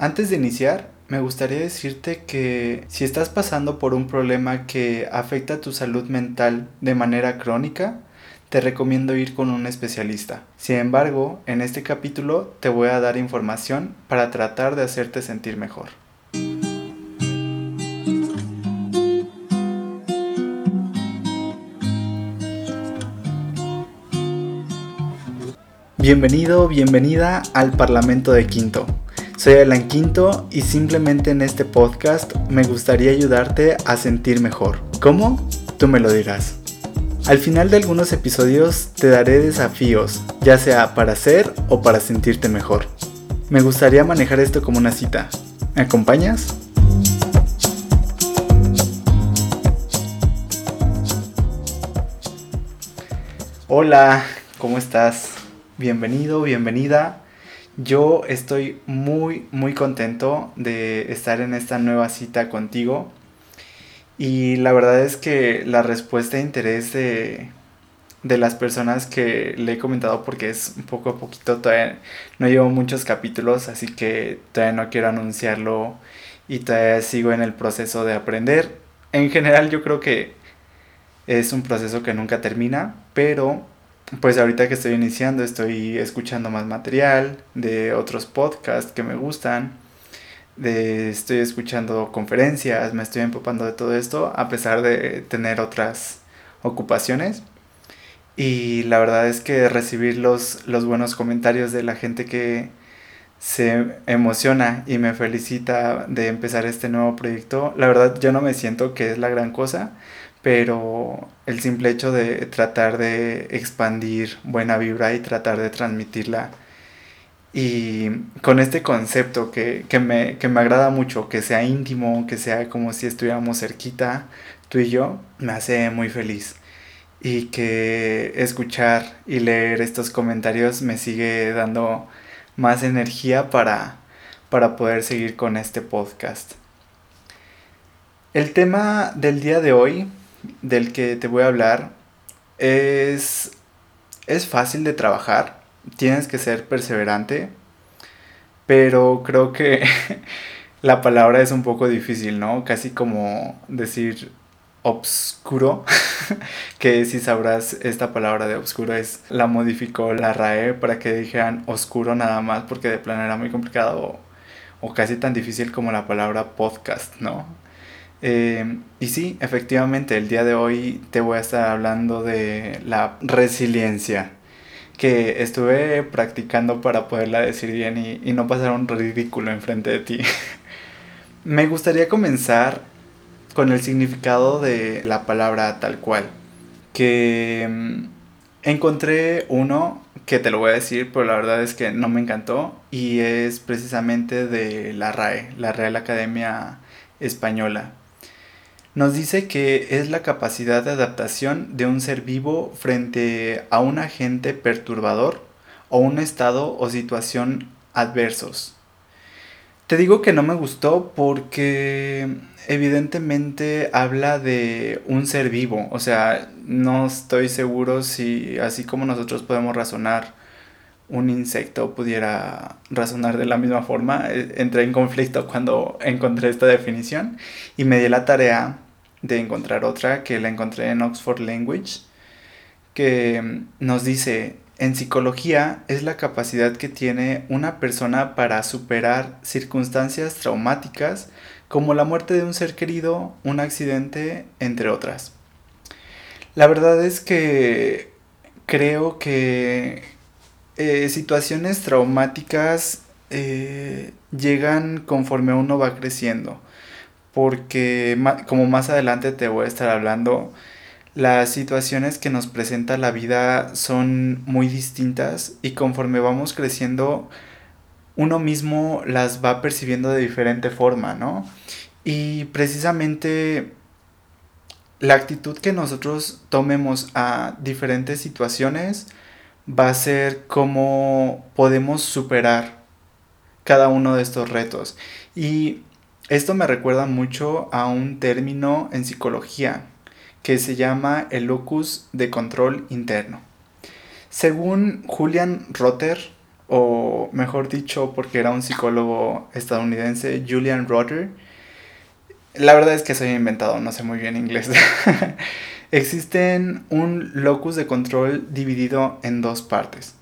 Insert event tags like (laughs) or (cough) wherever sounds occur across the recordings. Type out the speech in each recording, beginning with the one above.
Antes de iniciar, me gustaría decirte que si estás pasando por un problema que afecta tu salud mental de manera crónica, te recomiendo ir con un especialista. Sin embargo, en este capítulo te voy a dar información para tratar de hacerte sentir mejor. Bienvenido, bienvenida al Parlamento de Quinto. Soy Alan Quinto y simplemente en este podcast me gustaría ayudarte a sentir mejor. ¿Cómo? Tú me lo dirás. Al final de algunos episodios te daré desafíos, ya sea para hacer o para sentirte mejor. Me gustaría manejar esto como una cita. ¿Me acompañas? Hola, ¿cómo estás? bienvenido, bienvenida. Yo estoy muy, muy contento de estar en esta nueva cita contigo. Y la verdad es que la respuesta de interés de, de las personas que le he comentado, porque es un poco a poquito, todavía no llevo muchos capítulos, así que todavía no quiero anunciarlo y todavía sigo en el proceso de aprender. En general yo creo que es un proceso que nunca termina, pero pues ahorita que estoy iniciando estoy escuchando más material de otros podcasts que me gustan, de, estoy escuchando conferencias, me estoy empapando de todo esto a pesar de tener otras ocupaciones. Y la verdad es que recibir los, los buenos comentarios de la gente que se emociona y me felicita de empezar este nuevo proyecto, la verdad yo no me siento que es la gran cosa, pero el simple hecho de tratar de expandir buena vibra y tratar de transmitirla y con este concepto que, me, que me agrada mucho, que sea íntimo, que sea como si estuviéramos cerquita, tú y yo, me hace muy feliz. Y que escuchar y leer estos comentarios me sigue dando más energía para, para poder seguir con este podcast. El tema del día de hoy del que te voy a hablar es, es fácil de trabajar, tienes que ser perseverante, pero creo que (laughs) la palabra es un poco difícil, ¿no? Casi como decir obscuro, (laughs) que si sabrás esta palabra de obscuro es la modificó la RAE para que dijeran oscuro nada más porque de plano era muy complicado o, o casi tan difícil como la palabra podcast, ¿no? Eh, y sí, efectivamente, el día de hoy te voy a estar hablando de la resiliencia que estuve practicando para poderla decir bien y, no pasar un ridículo enfrente de ti. (laughs) Me gustaría comenzar con el significado de la palabra tal cual, que mm, encontré uno que te lo voy a decir, pero la verdad es que no me encantó y es precisamente de la RAE, la Real Academia Española nos dice que es la capacidad de adaptación de un ser vivo frente a un agente perturbador o un estado o situación adversos. Te digo que no me gustó porque evidentemente habla de un ser vivo, o sea, no estoy seguro si así como nosotros podemos razonar, un insecto pudiera razonar de la misma forma. E, entré en conflicto cuando encontré esta definición y me di la tarea de encontrar otra que la encontré en Oxford Language, que nos dice, en psicología es la capacidad que tiene una persona para superar circunstancias traumáticas como la muerte de un ser querido, un accidente, entre otras. La verdad es que creo que eh, situaciones traumáticas eh, llegan conforme uno va creciendo porque como más adelante te voy a estar hablando, las situaciones que nos presenta la vida son muy distintas y conforme vamos creciendo, uno mismo las va percibiendo de diferente forma, ¿no? Y precisamente la actitud que nosotros tomemos a diferentes situaciones va a ser cómo podemos superar cada uno de estos retos. Y esto me recuerda mucho a un término en psicología que se llama el locus de control interno. Según Julian Rotter, o mejor dicho, porque era un psicólogo estadounidense, Julian Rotter. La verdad es que soy inventado, no sé muy bien inglés. (laughs) Existen un locus de control dividido en dos partes.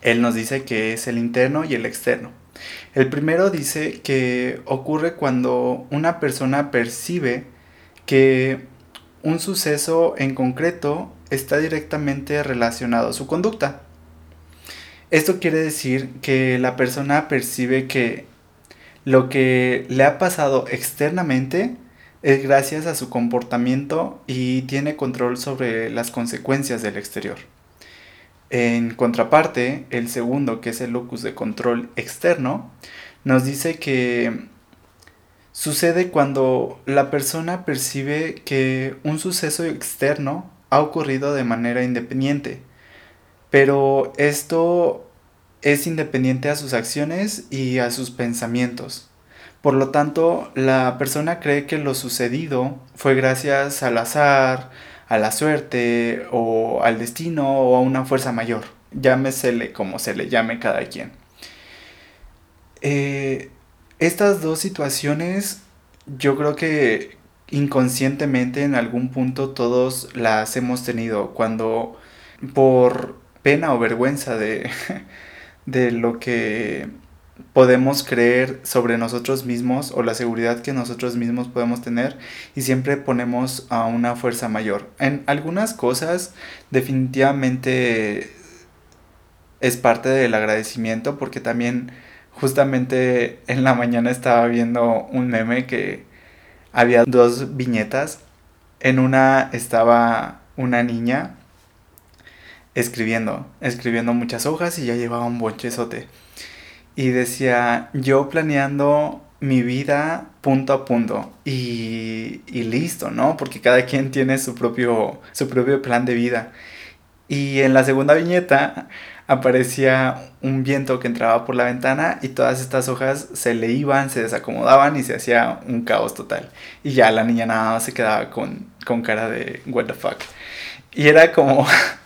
Él nos dice que es el interno y el externo. El primero dice que ocurre cuando una persona percibe que un suceso en concreto está directamente relacionado a su conducta. Esto quiere decir que la persona percibe que lo que le ha pasado externamente es gracias a su comportamiento y tiene control sobre las consecuencias del exterior. En contraparte, el segundo, que es el locus de control externo, nos dice que sucede cuando la persona percibe que un suceso externo ha ocurrido de manera independiente pero esto es independiente a sus acciones y a sus pensamientos. Por lo tanto, la persona cree que lo sucedido fue gracias al azar, a la suerte o al destino o a una fuerza mayor. Llámesele como se le llame cada quien. Eh, estas dos situaciones yo creo que inconscientemente en algún punto todos las hemos tenido cuando por pena o vergüenza de, (laughs) de lo que podemos creer sobre nosotros mismos o la seguridad que nosotros mismos podemos tener y siempre ponemos a una fuerza mayor. En algunas cosas definitivamente es parte del agradecimiento porque también justamente en la mañana estaba viendo un meme que había dos viñetas. En una estaba una niña escribiendo, escribiendo muchas hojas y ya llevaba un bonchezote. Y decía, yo planeando mi vida punto a punto y, y, listo, ¿no? Porque cada quien tiene su propio, su propio plan de vida. Y en la segunda viñeta aparecía un viento que entraba por la ventana y todas estas hojas se le iban, se desacomodaban y se hacía un caos total. Y ya la niña nada más se quedaba con, con cara de what the fuck. Y era como (laughs)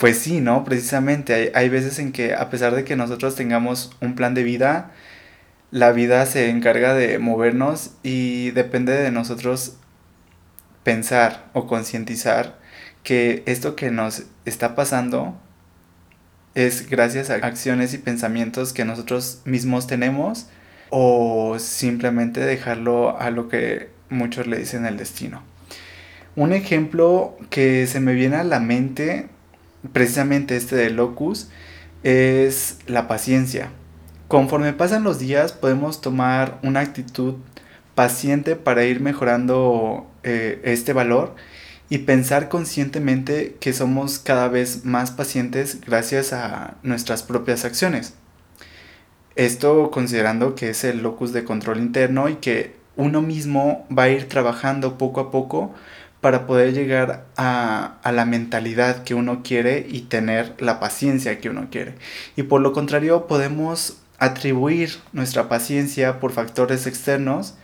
Pues sí, ¿no? Precisamente hay, veces en que a pesar de que nosotros tengamos un plan de vida, la vida se encarga de movernos y depende de nosotros pensar o concientizar que esto que nos está pasando es gracias a acciones y pensamientos que nosotros mismos tenemos o simplemente dejarlo a lo que muchos le dicen el destino. Un ejemplo que se me viene a la mente precisamente este de locus, es la paciencia. Conforme pasan los días podemos tomar una actitud paciente para ir mejorando eh, este valor y pensar conscientemente que somos cada vez más pacientes gracias a nuestras propias acciones. Esto considerando que es el locus de control interno y que uno mismo va a ir trabajando poco a poco para poder llegar a, la mentalidad que uno quiere y tener la paciencia que uno quiere. Y por lo contrario, podemos atribuir nuestra paciencia por factores externos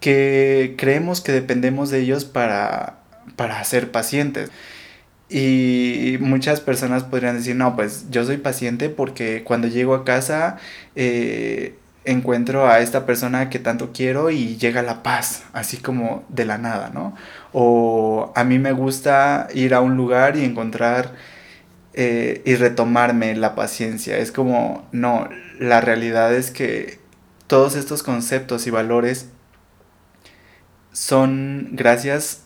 que creemos que dependemos de ellos para, para ser pacientes. Y muchas personas podrían decir, no, pues yo soy paciente porque cuando llego a casa eh, encuentro a esta persona que tanto quiero y llega la paz, así como de la nada, ¿no? O a mí me gusta ir a un lugar y encontrar eh, y retomarme la paciencia. Es como, no, la realidad es que todos estos conceptos y valores son gracias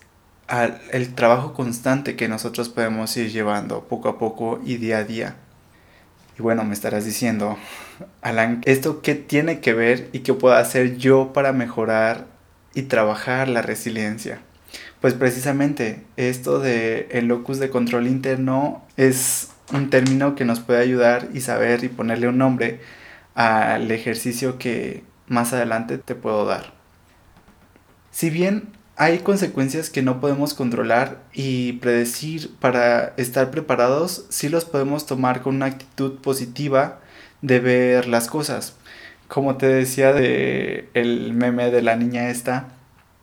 al trabajo constante que nosotros podemos ir llevando poco a poco y día a día. Y bueno, me estarás diciendo, Alan, ¿esto qué tiene que ver y qué puedo hacer yo para mejorar y trabajar la resiliencia? Pues precisamente esto de el locus de control interno es un término que nos puede ayudar y saber y ponerle un nombre al ejercicio que más adelante te puedo dar. Si bien hay consecuencias que no podemos controlar y predecir para estar preparados, sí los podemos tomar con una actitud positiva de ver las cosas. Como te decía de el meme de la niña esta,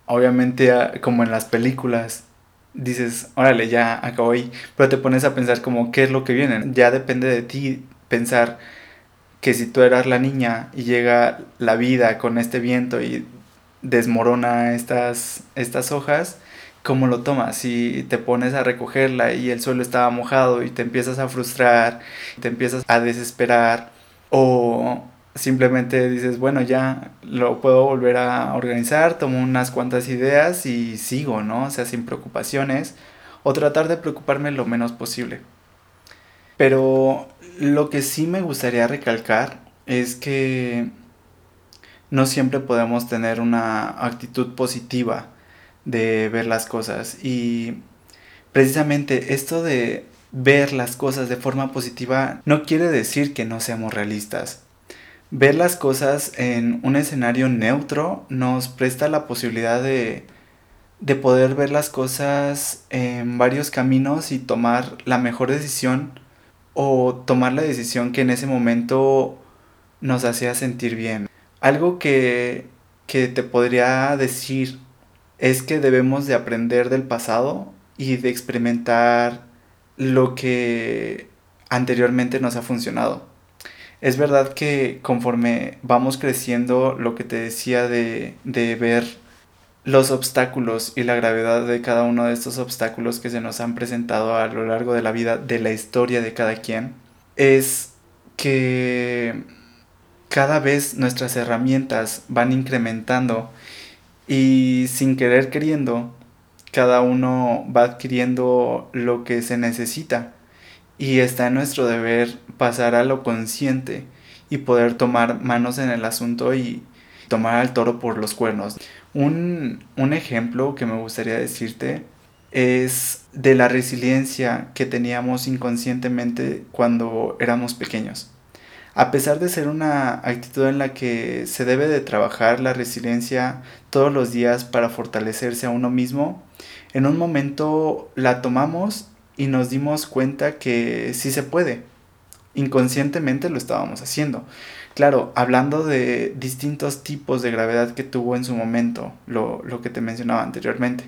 obviamente ah, como en las películas dices, órale, ya acabo ahí, pero te pones a pensar como qué es lo que viene. Ya depende de ti pensar que si tú eras la niña y llega la vida con este viento y desmorona estas, estas hojas, ¿cómo lo tomas? Si te pones a recogerla y el suelo estaba mojado y te empiezas a frustrar, te empiezas a desesperar o simplemente dices, bueno, ya lo puedo volver a organizar, tomo unas cuantas ideas y sigo, ¿no? O sea, sin preocupaciones o tratar de preocuparme lo menos posible. Pero lo que sí me gustaría recalcar es que no siempre podemos tener una actitud positiva de ver las cosas y precisamente esto de ver las cosas de forma positiva no quiere decir que no seamos realistas. Ver las cosas en un escenario neutro nos presta la posibilidad de, de poder ver las cosas en varios caminos y tomar la mejor decisión o tomar la decisión que en ese momento nos hacía sentir bien. Algo que, que te podría decir es que debemos de aprender del pasado y de experimentar lo que anteriormente nos ha funcionado. Es verdad que conforme vamos creciendo, lo que te decía de, de ver los obstáculos y la gravedad de cada uno de estos obstáculos que se nos han presentado a lo largo de la vida, de la historia de cada quien, es que cada vez nuestras herramientas van incrementando y sin querer queriendo, cada uno va adquiriendo lo que se necesita y está en nuestro deber pasar a lo consciente y poder tomar manos en el asunto y tomar al toro por los cuernos. Un, un ejemplo que me gustaría decirte es de la resiliencia que teníamos inconscientemente cuando éramos pequeños. A pesar de ser una actitud en la que se debe de trabajar la resiliencia todos los días para fortalecerse a uno mismo, en un momento la tomamos y nos dimos cuenta que sí se puede. Inconscientemente lo estábamos haciendo. Claro, hablando de distintos tipos de gravedad que tuvo en su momento, lo, lo que te mencionaba anteriormente.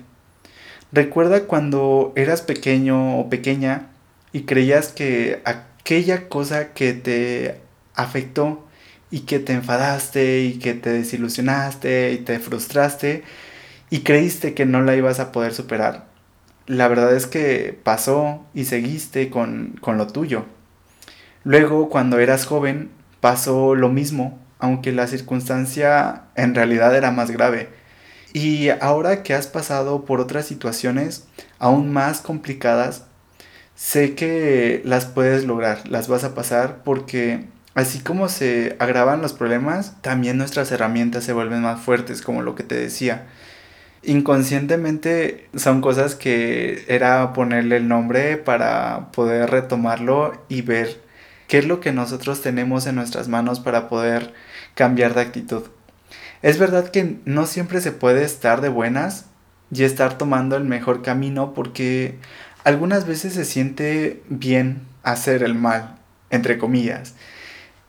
Recuerda cuando eras pequeño o pequeña y creías que aquella cosa que te afectó y que te enfadaste y que te desilusionaste y te frustraste y creíste que no la ibas a poder superar. La verdad es que pasó y seguiste con, con lo tuyo. Luego, cuando eras joven, pasó lo mismo, aunque la circunstancia en realidad era más grave. Y ahora que has pasado por otras situaciones aún más complicadas, sé que las puedes lograr, las vas a pasar porque Así como se agravan los problemas, también nuestras herramientas se vuelven más fuertes, como lo que te decía. Inconscientemente son cosas que era ponerle el nombre para poder retomarlo y ver qué es lo que nosotros tenemos en nuestras manos para poder cambiar de actitud. Es verdad que no siempre se puede estar de buenas y estar tomando el mejor camino porque algunas veces se siente bien hacer el mal, entre comillas.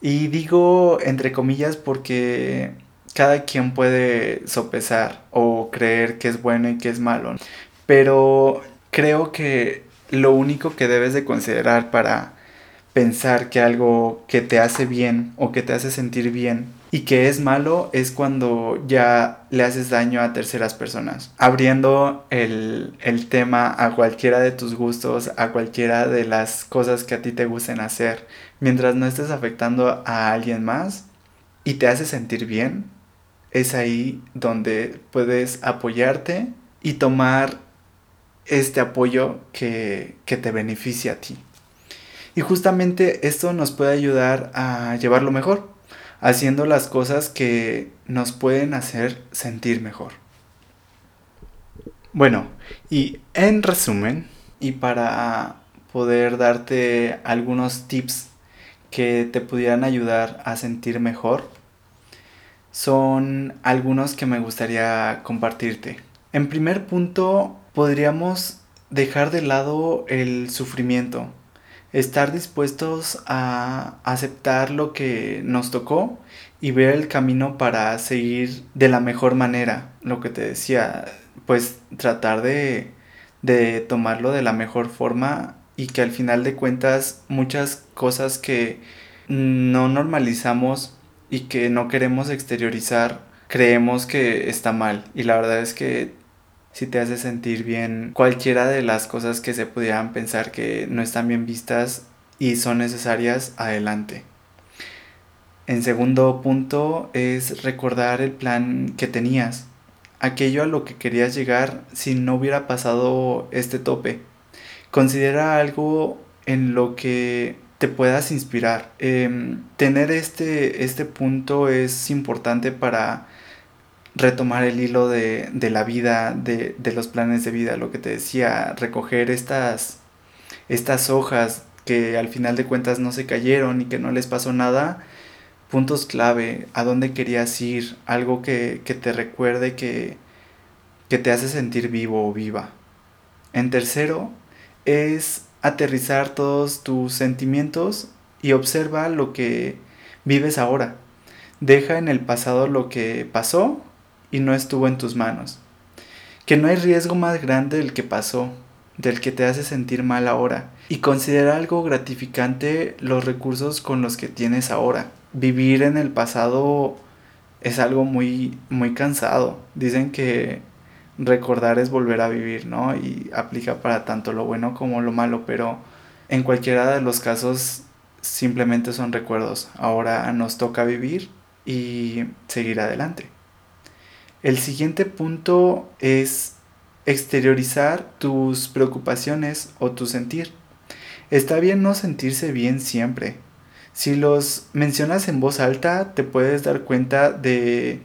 Y digo entre comillas porque cada quien puede sopesar o creer que es bueno y que es malo. Pero creo que lo único que debes de considerar para pensar que algo que te hace bien o que te hace sentir bien y que es malo es cuando ya le haces daño a terceras personas. Abriendo el, el, tema a cualquiera de tus gustos, a cualquiera de las cosas que a ti te gusten hacer, mientras no estés afectando a alguien más y te hace sentir bien, es ahí donde puedes apoyarte y tomar este apoyo que, que te beneficia a ti. Y justamente esto nos puede ayudar a llevarlo mejor haciendo las cosas que nos pueden hacer sentir mejor. Bueno, y en resumen, y para poder darte algunos tips que te pudieran ayudar a sentir mejor, son algunos que me gustaría compartirte. En primer punto, podríamos dejar de lado el sufrimiento estar dispuestos a aceptar lo que nos tocó y ver el camino para seguir de la mejor manera, lo que te decía, pues tratar de, de tomarlo de la mejor forma y que al final de cuentas muchas cosas que no normalizamos y que no queremos exteriorizar, creemos que está mal. Y la verdad es que si te hace sentir bien cualquiera de las cosas que se pudieran pensar que no están bien vistas y son necesarias, adelante. En segundo punto es recordar el plan que tenías, aquello a lo que querías llegar si no hubiera pasado este tope. Considera algo en lo que te puedas inspirar. Em, tener este, este punto es importante para retomar el hilo de, la vida, de, de, los planes de vida, lo que te decía, recoger estas, estas hojas que al final de cuentas no se cayeron y que no les pasó nada, puntos clave, a dónde querías ir, algo que, que te recuerde que, que te hace sentir vivo o viva. En tercero, es aterrizar todos tus sentimientos y observa lo que vives ahora. Deja en el pasado lo que pasó y no estuvo en tus manos. Que no hay riesgo más grande del que pasó, del que te hace sentir mal ahora. Y considera algo gratificante los recursos con los que tienes ahora. Vivir en el pasado es algo muy, muy cansado. Dicen que recordar es volver a vivir, ¿no? Y aplica para tanto lo bueno como lo malo, pero en cualquiera de los casos simplemente son recuerdos. Ahora nos toca vivir y seguir adelante. El siguiente punto es exteriorizar tus preocupaciones o tu sentir. Está bien no sentirse bien siempre. Si los mencionas en voz alta, te puedes dar cuenta de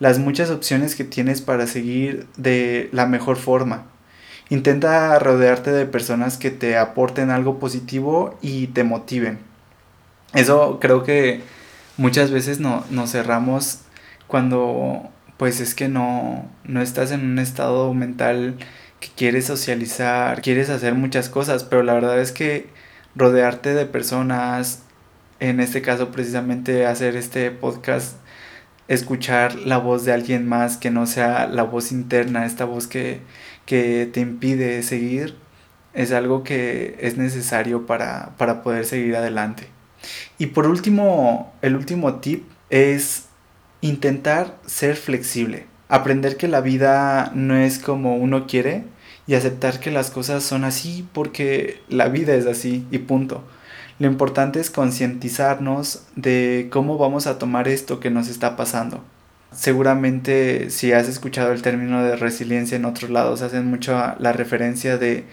las muchas opciones que tienes para seguir de la mejor forma. Intenta rodearte de personas que te aporten algo positivo y te motiven. Eso creo que muchas veces no, nos cerramos cuando pues es que no, no estás en un estado mental que quieres socializar, quieres hacer muchas cosas, pero la verdad es que rodearte de personas, en este caso precisamente hacer este podcast escuchar la voz de alguien más que no sea la voz interna, esta voz que, que te impide seguir, es algo que es necesario para, para poder seguir adelante. Y por último, el último tip es intentar ser flexible, aprender que la vida no es como uno quiere y aceptar que las cosas son así porque la vida es así y punto. Lo importante es concientizarnos de cómo vamos a tomar esto que nos está pasando. Seguramente si has escuchado el término de resiliencia en otros lados, hacen mucho la referencia de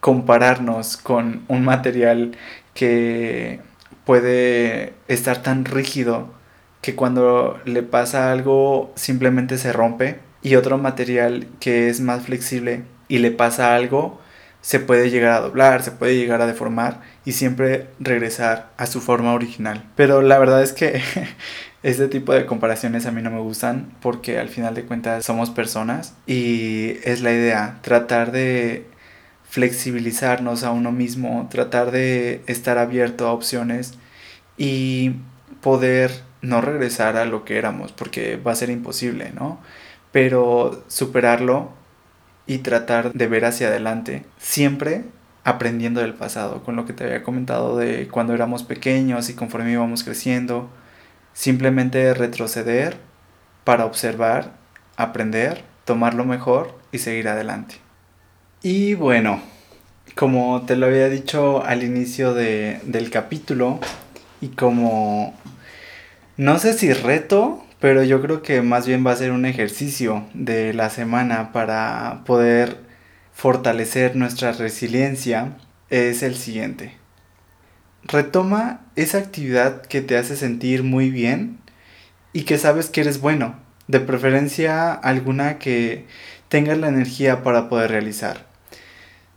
compararnos con un material que puede estar tan rígido que cuando le pasa algo simplemente se rompe y otro material que es más flexible y le pasa algo se puede llegar a doblar, se puede llegar a deformar y siempre regresar a su forma original. Pero la verdad es que (laughs) este tipo de comparaciones a mí no me gustan porque al final de cuentas somos personas y es la idea, tratar de flexibilizarnos a uno mismo, tratar de estar abierto a opciones y poder no regresar a lo que éramos porque va a ser imposible, ¿no? Pero superarlo y tratar de ver hacia adelante, siempre aprendiendo del pasado, con lo que te había comentado de cuando éramos pequeños y conforme íbamos creciendo, simplemente retroceder para observar, aprender, tomar lo mejor y seguir adelante. Y bueno, como te lo había dicho al inicio de, del capítulo y como no sé si reto, pero yo creo que más bien va a ser un ejercicio de la semana para poder fortalecer nuestra resiliencia. Es el siguiente. Retoma esa actividad que te hace sentir muy bien y que sabes que eres bueno. De preferencia alguna que tengas la energía para poder realizar.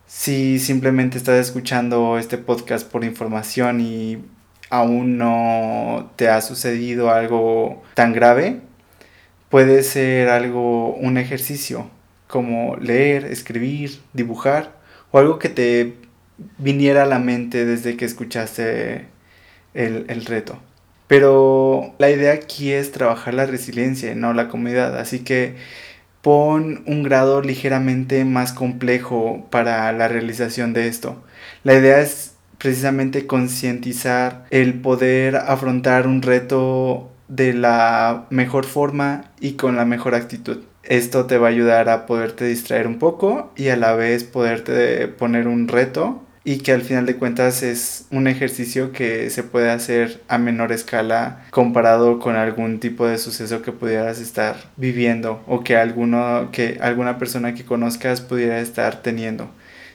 Si simplemente estás escuchando este podcast por información y aún no te ha sucedido algo tan grave, puede ser algo, un ejercicio como leer, escribir, dibujar o algo que te viniera a la mente desde que escuchaste el, el reto. Pero la idea aquí es trabajar la resiliencia, no la comodidad. Así que pon un grado ligeramente más complejo para la realización de esto. La idea es precisamente concientizar el poder afrontar un reto de la mejor forma y con la mejor actitud. Esto te va a ayudar a poderte distraer un poco y a la vez poderte poner un reto y que al final de cuentas es un ejercicio que se puede hacer a menor escala comparado con algún tipo de suceso que pudieras estar viviendo o que, alguno, que alguna persona que conozcas pudiera estar teniendo.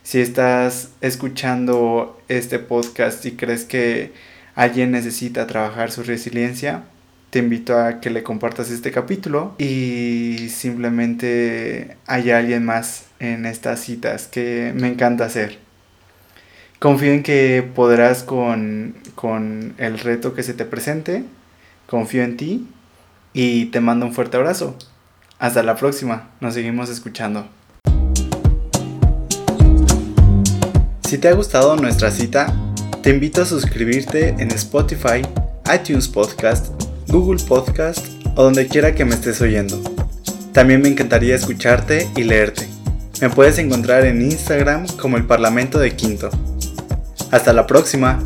Si estás escuchando este podcast y crees que alguien necesita trabajar su resiliencia, te invito a que le compartas este capítulo y simplemente haya alguien más en estas citas que me encanta hacer. Confío en que podrás con, con el reto que se te presente. Confío en ti y te mando un fuerte abrazo. Hasta la próxima. Nos seguimos escuchando. Si te ha gustado nuestra cita, te invito a suscribirte en Spotify, iTunes Podcast, Google Podcast o donde quiera que me estés oyendo. También me encantaría escucharte y leerte. Me puedes encontrar en Instagram como el Parlamento de Quinto. Hasta la próxima.